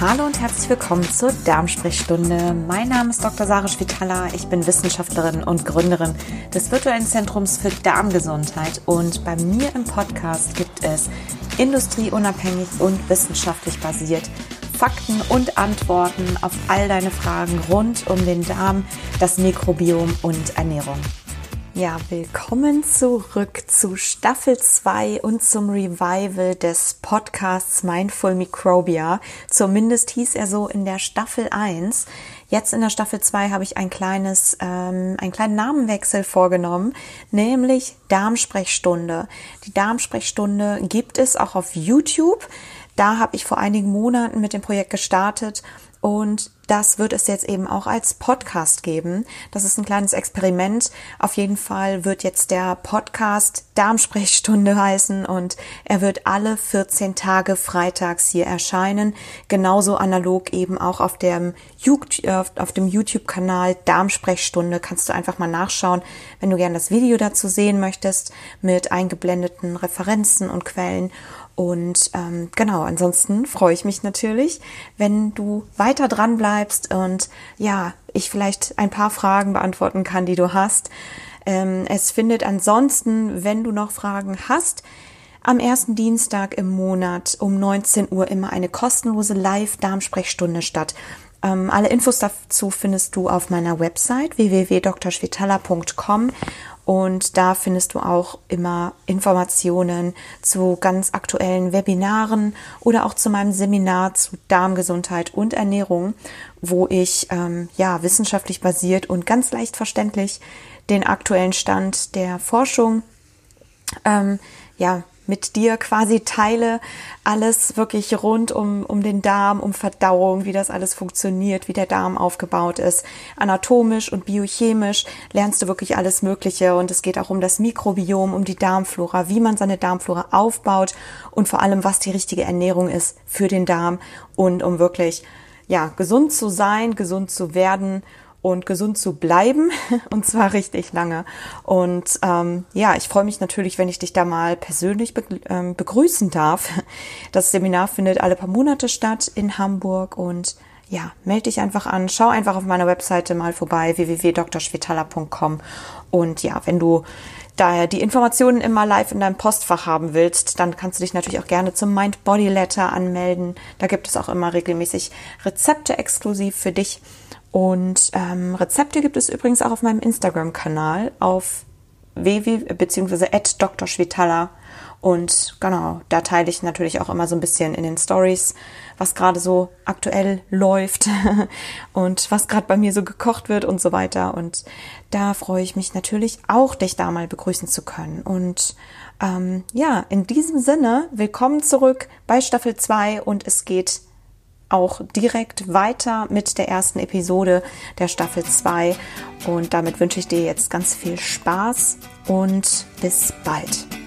Hallo und herzlich willkommen zur Darmsprechstunde. Mein Name ist Dr. Sarah Spitala. Ich bin Wissenschaftlerin und Gründerin des virtuellen Zentrums für Darmgesundheit. Und bei mir im Podcast gibt es industrieunabhängig und wissenschaftlich basiert Fakten und Antworten auf all deine Fragen rund um den Darm, das Mikrobiom und Ernährung. Ja, willkommen zurück zu Staffel 2 und zum Revival des Podcasts Mindful Microbia. Zumindest hieß er so in der Staffel 1. Jetzt in der Staffel 2 habe ich ein kleines, ähm, einen kleinen Namenwechsel vorgenommen, nämlich Darmsprechstunde. Die Darmsprechstunde gibt es auch auf YouTube. Da habe ich vor einigen Monaten mit dem Projekt gestartet und das wird es jetzt eben auch als Podcast geben. Das ist ein kleines Experiment. Auf jeden Fall wird jetzt der Podcast Darmsprechstunde heißen und er wird alle 14 Tage freitags hier erscheinen. Genauso analog eben auch auf dem, auf dem YouTube-Kanal Darmsprechstunde kannst du einfach mal nachschauen, wenn du gerne das Video dazu sehen möchtest mit eingeblendeten Referenzen und Quellen. Und ähm, genau, ansonsten freue ich mich natürlich, wenn du weiter dran bleibst und ja, ich vielleicht ein paar Fragen beantworten kann, die du hast. Ähm, es findet ansonsten, wenn du noch Fragen hast, am ersten Dienstag im Monat um 19 Uhr immer eine kostenlose Live-Darmsprechstunde statt. Ähm, alle Infos dazu findest du auf meiner Website www.drschwitala.com und da findest du auch immer Informationen zu ganz aktuellen Webinaren oder auch zu meinem Seminar zu Darmgesundheit und Ernährung, wo ich ähm, ja wissenschaftlich basiert und ganz leicht verständlich den aktuellen Stand der Forschung ähm, ja mit dir quasi teile, alles wirklich rund um, um den Darm, um Verdauung, wie das alles funktioniert, wie der Darm aufgebaut ist. Anatomisch und biochemisch lernst du wirklich alles Mögliche und es geht auch um das Mikrobiom, um die Darmflora, wie man seine Darmflora aufbaut und vor allem, was die richtige Ernährung ist für den Darm und um wirklich, ja, gesund zu sein, gesund zu werden und gesund zu bleiben und zwar richtig lange. Und ähm, ja, ich freue mich natürlich, wenn ich dich da mal persönlich be ähm, begrüßen darf. Das Seminar findet alle paar Monate statt in Hamburg und ja, melde dich einfach an, schau einfach auf meiner Webseite mal vorbei, www.drschwetala.com und ja, wenn du da die Informationen immer live in deinem Postfach haben willst, dann kannst du dich natürlich auch gerne zum Mind Body Letter anmelden. Da gibt es auch immer regelmäßig Rezepte exklusiv für dich. Und ähm, Rezepte gibt es übrigens auch auf meinem Instagram-Kanal auf www bzw. Dr. Schwitala. Und genau, da teile ich natürlich auch immer so ein bisschen in den Stories, was gerade so aktuell läuft und was gerade bei mir so gekocht wird und so weiter. Und da freue ich mich natürlich auch, dich da mal begrüßen zu können. Und ähm, ja, in diesem Sinne, willkommen zurück bei Staffel 2 und es geht auch direkt weiter mit der ersten Episode der Staffel 2. Und damit wünsche ich dir jetzt ganz viel Spaß und bis bald.